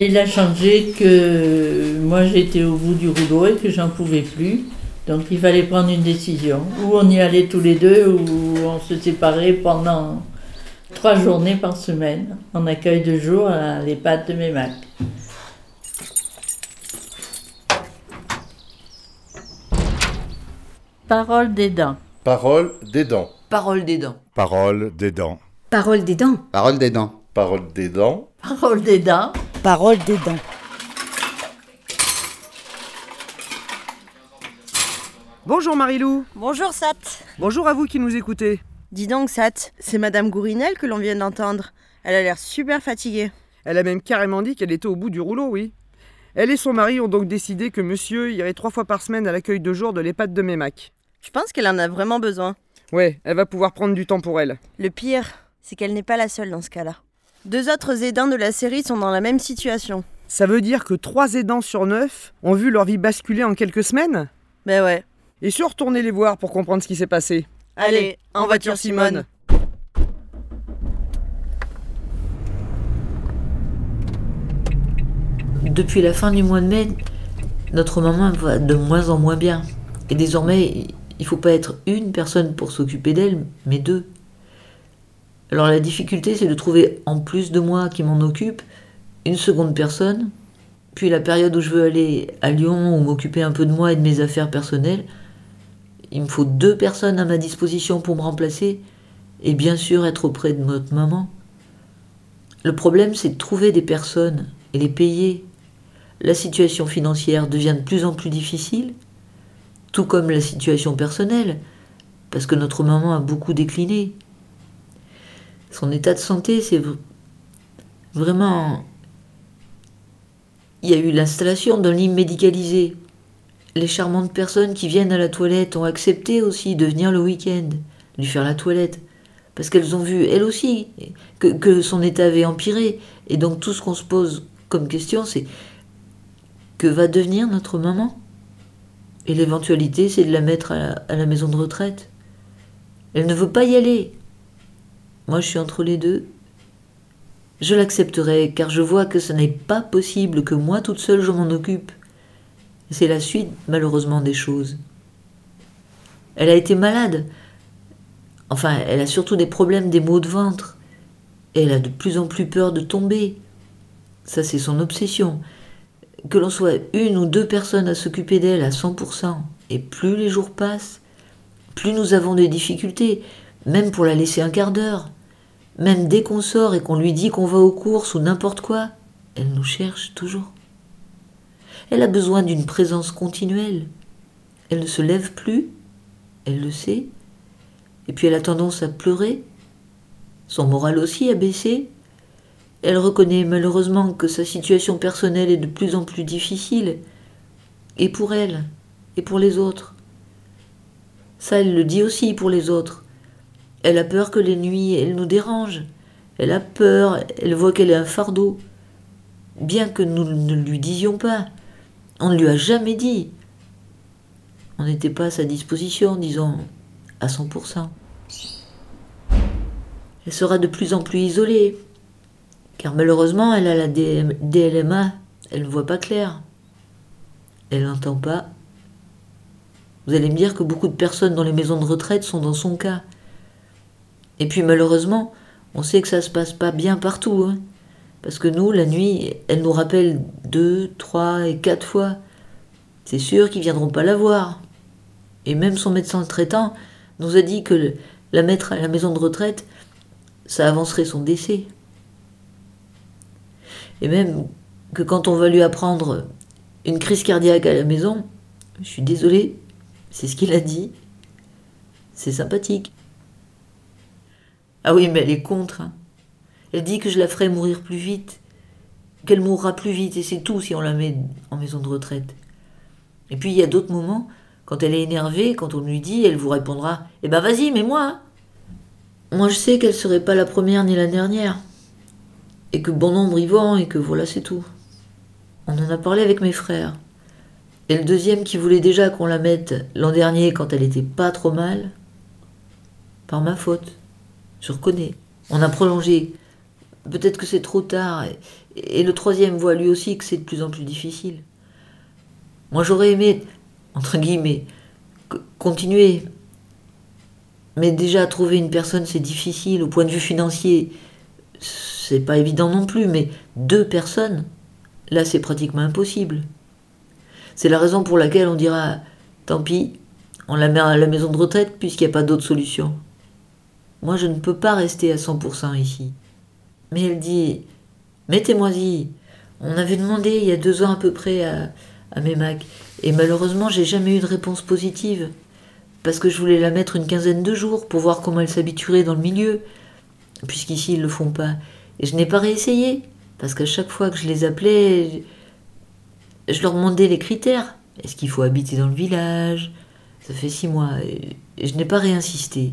Il a changé que moi j'étais au bout du rouleau et que j'en pouvais plus. Donc il fallait prendre une décision. Ou on y allait tous les deux, ou on se séparait pendant trois journées par semaine en accueil de jour à l'EHPAD de Mémac. Parole des dents. Parole des dents. Parole des dents. Parole des dents. Parole des dents. Parole des dents. Parole des dents. Parole des dents. Parole des dents. Bonjour Marilou. Bonjour Sat. Bonjour à vous qui nous écoutez. Dis donc Sat, c'est Madame Gourinel que l'on vient d'entendre. Elle a l'air super fatiguée. Elle a même carrément dit qu'elle était au bout du rouleau, oui. Elle et son mari ont donc décidé que monsieur irait trois fois par semaine à l'accueil de jour de l'EHPAD de Mémac. Je pense qu'elle en a vraiment besoin? Ouais, elle va pouvoir prendre du temps pour elle. Le pire, c'est qu'elle n'est pas la seule dans ce cas-là. Deux autres aidants de la série sont dans la même situation. Ça veut dire que trois aidants sur neuf ont vu leur vie basculer en quelques semaines? Ben ouais. Et sur retourner les voir pour comprendre ce qui s'est passé. Allez, en voiture Simone. Depuis la fin du mois de mai, notre maman va de moins en moins bien. Et désormais, il faut pas être une personne pour s'occuper d'elle, mais deux. Alors la difficulté, c'est de trouver, en plus de moi qui m'en occupe, une seconde personne. Puis la période où je veux aller à Lyon ou m'occuper un peu de moi et de mes affaires personnelles, il me faut deux personnes à ma disposition pour me remplacer et bien sûr être auprès de notre maman. Le problème, c'est de trouver des personnes et les payer. La situation financière devient de plus en plus difficile, tout comme la situation personnelle, parce que notre maman a beaucoup décliné. Son état de santé, c'est vraiment... Il y a eu l'installation d'un lit médicalisé. Les charmantes personnes qui viennent à la toilette ont accepté aussi de venir le week-end, lui faire la toilette, parce qu'elles ont vu, elles aussi, que, son état avait empiré. Et donc tout ce qu'on se pose comme question, c'est que va devenir notre maman? Et l'éventualité, c'est de la mettre à la maison de retraite. Elle ne veut pas y aller. Moi, je suis entre les deux. Je l'accepterai car je vois que ce n'est pas possible que moi toute seule je m'en occupe. C'est la suite, malheureusement, des choses. Elle a été malade. Enfin, elle a surtout des problèmes des maux de ventre. Elle a de plus en plus peur de tomber. Ça, c'est son obsession. Que l'on soit une ou deux personnes à s'occuper d'elle à 100%. Et plus les jours passent, plus nous avons des difficultés, même pour la laisser un quart d'heure. Même dès qu'on sort et qu'on lui dit qu'on va aux courses ou n'importe quoi, elle nous cherche toujours. Elle a besoin d'une présence continuelle. Elle ne se lève plus, elle le sait, et puis elle a tendance à pleurer. Son moral aussi a baissé. Elle reconnaît malheureusement que sa situation personnelle est de plus en plus difficile, et pour elle, et pour les autres. Ça, elle le dit aussi pour les autres. Elle a peur que les nuits, elle nous dérange. Elle a peur, elle voit qu'elle est un fardeau. Bien que nous ne lui disions pas. On ne lui a jamais dit. On n'était pas à sa disposition, disons, à 100%. Elle sera de plus en plus isolée, car malheureusement, elle a la DLMA, elle ne voit pas clair. Elle n'entend pas. Vous allez me dire que beaucoup de personnes dans les maisons de retraite sont dans son cas. Et puis malheureusement, on sait que ça se passe pas bien partout. Hein. Parce que nous, la nuit, elle nous rappelle deux, trois et quatre fois. C'est sûr qu'ils viendront pas la voir. Et même son médecin traitant nous a dit que la mettre à la maison de retraite, ça avancerait son décès. Et même que quand on va lui apprendre une crise cardiaque à la maison, je suis désolée, c'est ce qu'il a dit, c'est sympathique. Ah oui, mais elle est contre. hein. Elle dit que je la ferai mourir plus vite, qu'elle mourra plus vite, et c'est tout si on la met en maison de retraite. Et puis il y a d'autres moments, quand elle est énervée, quand on lui dit, elle vous répondra Eh ben vas-y, mets-moi hein. Moi je sais qu'elle serait pas la première ni la dernière, et que bon nombre y vont, et que voilà, c'est tout. On en a parlé avec mes frères. Et le deuxième qui voulait déjà qu'on la mette l'an dernier quand elle était pas trop mal, par ma faute. Je reconnais. On a prolongé Peut-être que c'est trop tard. Et, le troisième voit lui aussi que c'est de plus en plus difficile. Moi, j'aurais aimé, entre guillemets, continuer. Mais déjà, trouver une personne, c'est difficile. Au point de vue financier, c'est pas évident non plus. Mais deux personnes, là, c'est pratiquement impossible. C'est la raison pour laquelle on dira tant pis, on la met à la maison de retraite puisqu'il n'y a pas d'autre solution. Moi, je ne peux pas rester à 100% ici. Mais elle dit Mettez-moi-y. On avait demandé il y a deux ans à peu près à, à Mémac. Et malheureusement, j'ai jamais eu de réponse positive. Parce que je voulais la mettre une quinzaine de jours pour voir comment elle s'habituerait dans le milieu. Puisqu'ici, ils le font pas. Et je n'ai pas réessayé. Parce qu'à chaque fois que je les appelais, je, leur demandais les critères. Est-ce qu'il faut habiter dans le village? Ça fait six mois. Et je n'ai pas réinsisté.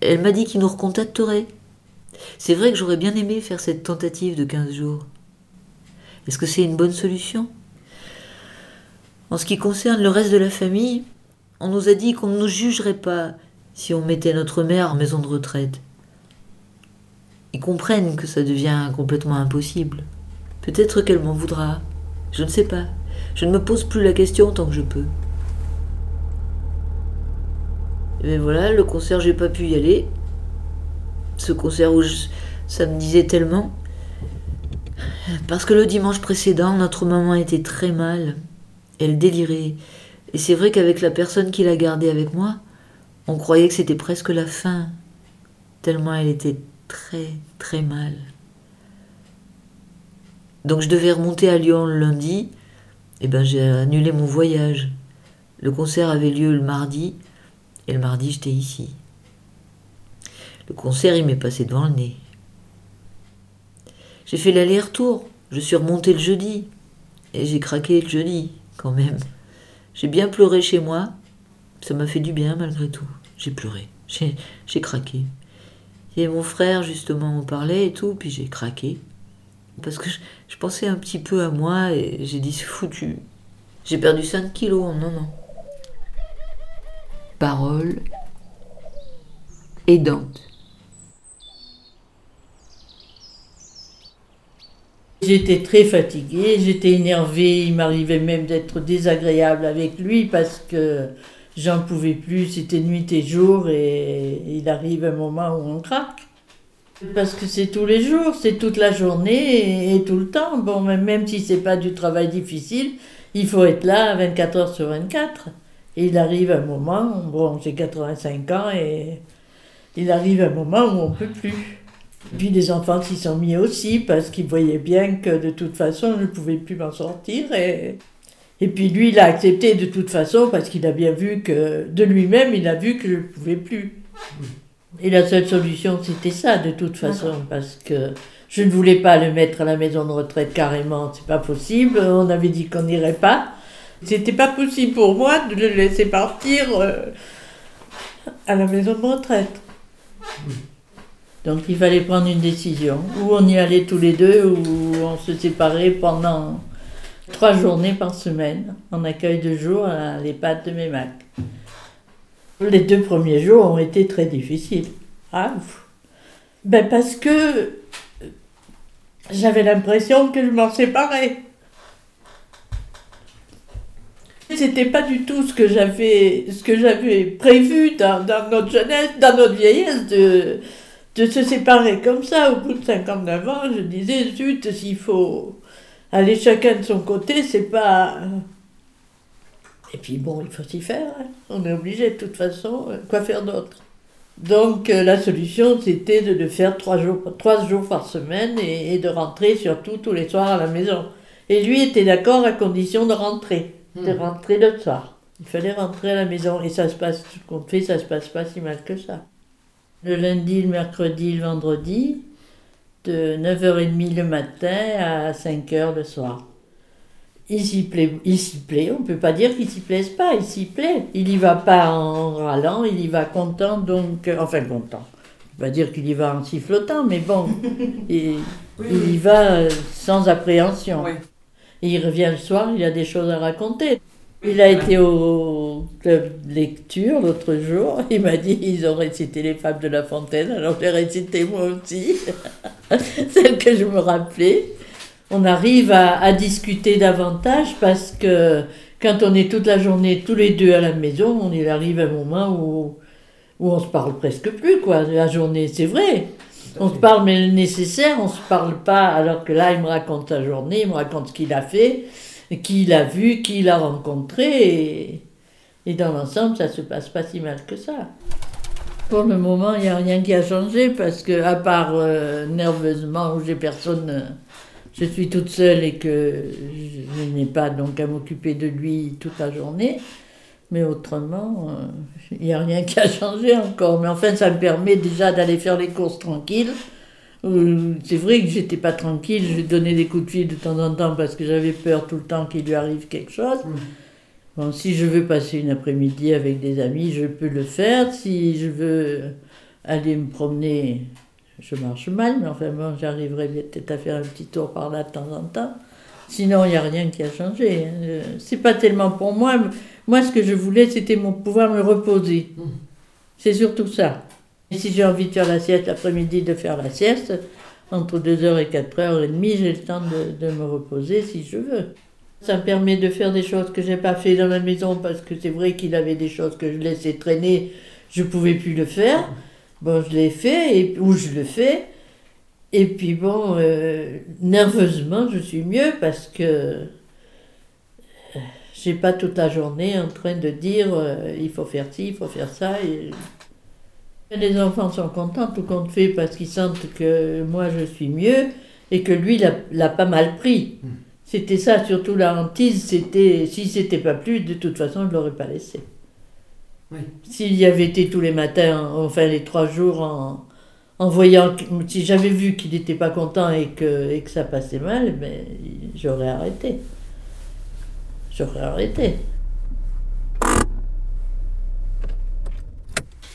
Elle m'a dit qu'il nous recontacterait. C'est vrai que j'aurais bien aimé faire cette tentative de 15 jours. Est-ce que c'est une bonne solution? En ce qui concerne le reste de la famille, on nous a dit qu'on ne nous jugerait pas si on mettait notre mère en maison de retraite. Ils comprennent que ça devient complètement impossible. Peut-être qu'elle m'en voudra. Je ne sais pas. Je ne me pose plus la question tant que je peux. Et voilà, le concert, j'ai pas pu y aller. Ce concert où je- ça me disait tellement. Parce que le dimanche précédent, notre maman était très mal. Elle délirait. Et c'est vrai qu'avec la personne qui l'a gardée avec moi, on croyait que c'était presque la fin. Tellement elle était très, très mal. Donc je devais remonter à Lyon le lundi. Et ben j'ai annulé mon voyage. Le concert avait lieu le mardi. Et le mardi, j'étais ici. Le concert, il m'est passé devant le nez. J'ai fait l'aller-retour. Je suis remontée le jeudi. Et j'ai craqué le jeudi, quand même. J'ai bien pleuré chez moi. Ça m'a fait du bien, malgré tout. J'ai pleuré. J'ai, craqué. Et mon frère, justement, m'en parlait et tout, puis j'ai craqué. Parce que je, je pensais un petit peu à moi et j'ai dit c'est foutu. J'ai perdu 5 kilos en un an. Parole aidante. J'étais très fatiguée, j'étais énervée, il m'arrivait même d'être désagréable avec lui parce que j'en pouvais plus, c'était nuit et jour et il arrive un moment où on craque. Parce que c'est tous les jours, c'est toute la journée et, et tout le temps. Bon, même si c'est pas du travail difficile, il faut être là 24 heures sur 24. Et il arrive un moment, bon, j'ai 85 ans et il arrive un moment où on peut plus. Puis les enfants s'y sont mis aussi parce qu'ils voyaient bien que de toute façon je ne pouvais plus m'en sortir. Et, et puis lui, il a accepté de toute façon parce qu'il a bien vu que de lui-même, il a vu que je ne pouvais plus. Et la seule solution, c'était ça de toute façon parce que je ne voulais pas le mettre à la maison de retraite carrément, c'est pas possible. On avait dit qu'on n'irait pas. C'était pas possible pour moi de le laisser partir euh, à la maison de retraite. Donc il fallait prendre une décision. Ou on y allait tous les deux, ou on se séparait pendant trois journées par semaine, en accueil de jour à l'EHPAD de Mémac. Les deux premiers jours ont été très difficiles. Ah, ben parce que j'avais l'impression que je m'en séparais. C'était pas du tout ce que j'avais, ce que j'avais prévu dans, notre jeunesse, dans notre vieillesse, de, de se séparer comme ça. Au bout de 59 ans, je disais, zut, s'il faut aller chacun de son côté, c'est pas. Et puis bon, il faut s'y faire. hein. On est obligé de toute façon. Quoi faire d'autre? Donc euh, la solution, c'était de le faire trois jours, trois jours par semaine et de rentrer surtout tous les soirs à la maison. Et lui était d'accord à condition de rentrer, de rentrer le soir. Il fallait rentrer à la maison et ça se passe, tout compte fait, ça se passe pas si mal que ça. Le lundi, le mercredi, le vendredi, de 9h30 le matin à 5h le soir. Il s'y plaît, il s'y plaît, on ne peut pas dire qu'il s'y plaise pas, il s'y plaît. Il y va pas en râlant, il y va content, donc, euh, enfin content. On va dire qu'il y va en sifflotant, mais bon, il, il y va euh, sans appréhension. Oui. Il revient le soir, il a des choses à raconter. Il a été au club lecture l'autre jour. Il m'a dit ils ont récité les fables de La Fontaine, alors j'ai récité moi aussi, celle que je me rappelais. On arrive à, à discuter davantage parce que quand on est toute la journée tous les deux à la maison, on il arrive un moment où, où on se parle presque plus, quoi, la journée, c'est vrai. On se parle mais le nécessaire, on se parle pas, alors que là, il me raconte sa journée, il me raconte ce qu'il a fait, qui il a vu, qui il a rencontré, et, dans l'ensemble, ça se passe pas si mal que ça. Pour le moment, il n'y a rien qui a changé, parce que, à part euh, nerveusement, où j'ai personne, je suis toute seule et que je, je n'ai pas donc à m'occuper de lui toute la journée, mais autrement, euh, il n'y a rien qui a changé encore. Mais enfin, ça me permet déjà d'aller faire les courses tranquille. Euh, C'est vrai que j'étais pas tranquille, je donnais des coups de fil de temps en temps parce que j'avais peur tout le temps qu'il lui arrive quelque chose. Bon, si je veux passer une après-midi avec des amis, je peux le faire. Si je veux aller me promener, je marche mal, mais enfin bon, j'arriverai peut-être à faire un petit tour par là de temps en temps. Sinon, il n'y a rien qui a changé. hein. C'est pas tellement pour moi. Moi, ce que je voulais, c'était mon pouvoir me reposer. C'est surtout ça. Et si j'ai envie de faire la sieste l'après-midi, de faire la sieste, entre 2h et 4h30, j'ai le temps de, de me reposer si je veux. Ça me permet de faire des choses que j'ai pas fait dans la maison parce que c'est vrai qu'il avait des choses que je laissais traîner, je pouvais plus le faire. Bon, je l'ai fait, et, ou je le fais. Et puis bon, euh, nerveusement, je suis mieux parce que euh, j'ai pas toute la journée en train de dire euh, il faut faire ci, il faut faire ça. Et... Les enfants sont contents, tout compte fait, parce qu'ils sentent que moi je suis mieux et que lui l'a l'a pas mal pris. C'était ça, surtout la hantise, c'était si c'était pas plus, de toute façon je l'aurais pas laissé. Oui. S'il y avait été tous les matins, enfin les trois jours en, en voyant, si j'avais vu qu'il n'était pas content et que, et que ça passait mal, mais j'aurais arrêté. J'aurais arrêté.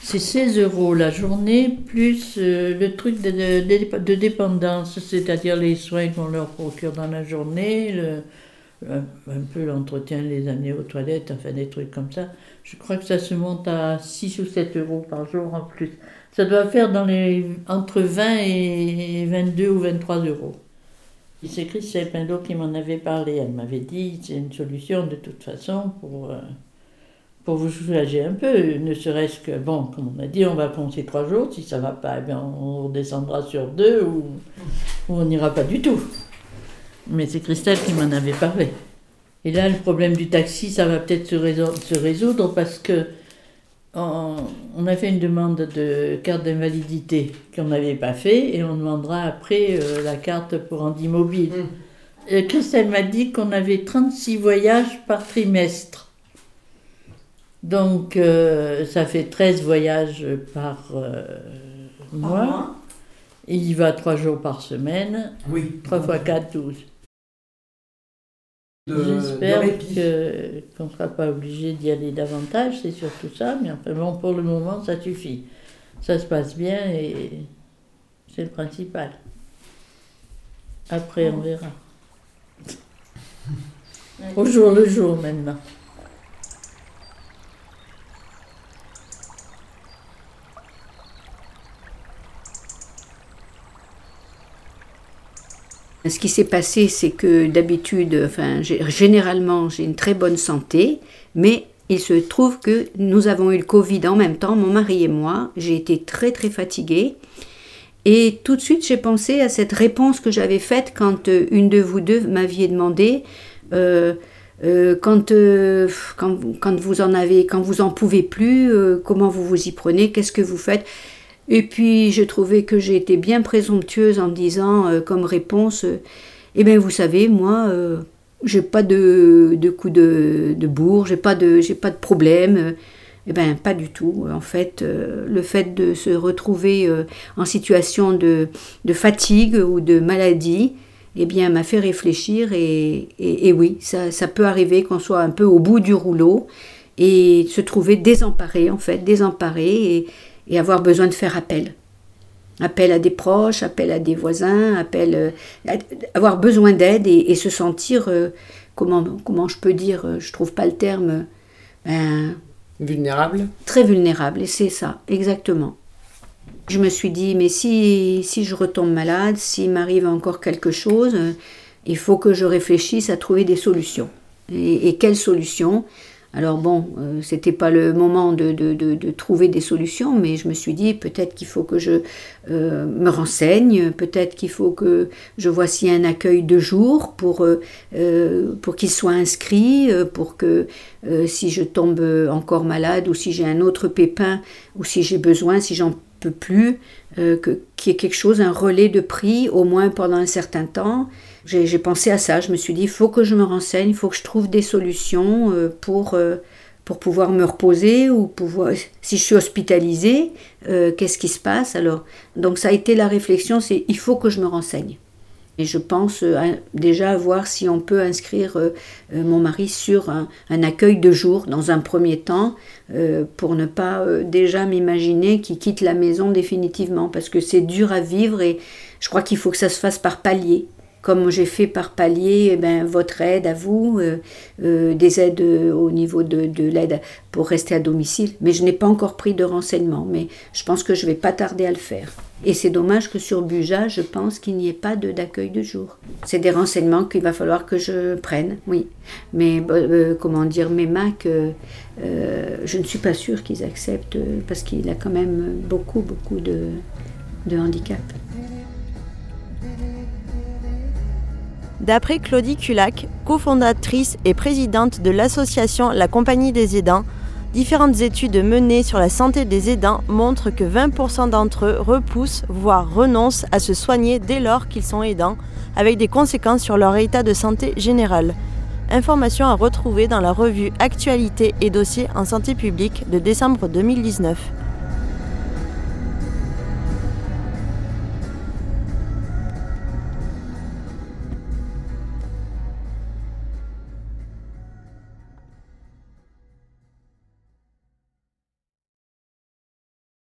C'est 16 euros la journée, plus euh, le truc de, de- dépendance, c'est-à-dire les soins qu'on leur procure dans la journée, un, peu l'entretien, les amener aux toilettes, enfin des trucs comme ça. Je crois que ça se monte à 6 ou 7 euros par jour en plus. Ça doit faire dans les, entre 20 et 22 ou 23 euros. Et C'est Christelle Pindot qui m'en avait parlé. Elle m'avait dit c'est une solution de toute façon pour, euh, pour vous soulager un peu. Ne serait-ce que, bon, comme on a dit, on va compter trois jours. Si ça va pas, eh bien, on redescendra sur deux ou on n'ira pas du tout. Mais c'est Christelle qui m'en avait parlé. Et là, le problème du taxi, ça va peut-être se, réso- se résoudre parce que on, on a fait une demande de carte d'invalidité qu'on n'avait pas fait et on demandera après euh, la carte pour handi mobile. Euh, Christelle m'a dit qu'on avait 36 voyages par trimestre. Donc euh, ça fait 13 voyages par euh, mois. Et il va 3 jours par semaine. Oui. 3 fois 4, 12. J'espère qu'on ne sera pas obligé d'y aller davantage, c'est surtout ça, mais enfin bon, pour le moment, ça suffit. Ça se passe bien et c'est le principal. Après, on verra. Au jour le jour maintenant. Ce qui s'est passé, c'est que d'habitude, enfin, généralement, j'ai une très bonne santé, mais il se trouve que nous avons eu le Covid en même temps, mon mari et moi. J'ai été très très fatiguée. Et tout de suite, j'ai pensé à cette réponse que j'avais faite quand euh, une de vous deux m'aviez demandé euh, euh, quand, quand, quand vous en avez, quand vous en pouvez plus, comment vous vous y prenez, qu'est-ce que vous faites? Et puis, je trouvais que j'ai été bien présomptueuse en disant euh, comme réponse euh, Eh bien, vous savez, moi, euh, j'ai pas de, de coup de, bourre, j'ai pas de, j'ai pas de problème. euh, eh bien, pas du tout. En fait, le fait de se retrouver en situation de, de fatigue ou de maladie, eh bien, m'a fait réfléchir. Et, et- oui, ça, ça peut arriver qu'on soit un peu au bout du rouleau et se trouver désemparé, en fait, désemparé et avoir besoin de faire appel. Appel à des proches, appel à des voisins, appel, euh, à- avoir besoin d'aide et, et se sentir, euh, comment, comment je peux dire, euh, je trouve pas le terme, ben, Vulnérable Très vulnérable, et c'est ça, exactement. Je me suis dit, mais si, si je retombe malade, s'il m'arrive encore quelque chose, euh, il faut que je réfléchisse à trouver des solutions. Et, et quelles solutions? Alors bon, euh, c'était pas le moment de, de, trouver des solutions, mais je me suis dit peut-être qu'il faut que je euh, me renseigne, peut-être qu'il faut que je vois s'il un accueil de jour pour, euh, pour qu'il soit inscrit, pour que si je tombe encore malade ou si j'ai un autre pépin ou si j'ai besoin, si j'en peux plus, qu'il y ait quelque chose, un relais de prix, au moins pendant un certain temps. J'ai pensé à ça, je me suis dit, il faut que je me renseigne, il faut que je trouve des solutions euh, pour, euh, pour pouvoir me reposer ou pouvoir, si je suis hospitalisée, euh, qu'est-ce qui se passe? Alors Donc ça a été la réflexion, c'est il faut que je me renseigne. Et je pense déjà voir si on peut inscrire mon mari sur un, un, accueil de jour dans un premier temps pour ne pas déjà m'imaginer qu'il quitte la maison définitivement parce que c'est dur à vivre et je crois qu'il faut que ça se fasse par palier comme j'ai fait par palier eh ben, votre aide à vous, euh, euh, des aides euh, au niveau de, de l'aide pour rester à domicile. Mais je n'ai pas encore pris de renseignements, mais je pense que je ne vais pas tarder à le faire. Et c'est dommage que sur Buja, je pense qu'il n'y ait pas d'accueil de, jour. C'est des renseignements qu'il va falloir que je prenne, oui. Mais comment dire, mes Mac, je ne suis pas sûre qu'ils acceptent parce qu'il a quand même beaucoup, beaucoup de, de handicap. D'après Claudie Culac, cofondatrice et présidente de l'association La Compagnie des aidants, différentes études menées sur la santé des aidants montrent que 20% d'entre eux repoussent, voire renoncent à se soigner dès lors qu'ils sont aidants, avec des conséquences sur leur état de santé général. Information à retrouver dans la revue Actualité et dossiers en santé publique de décembre 2019.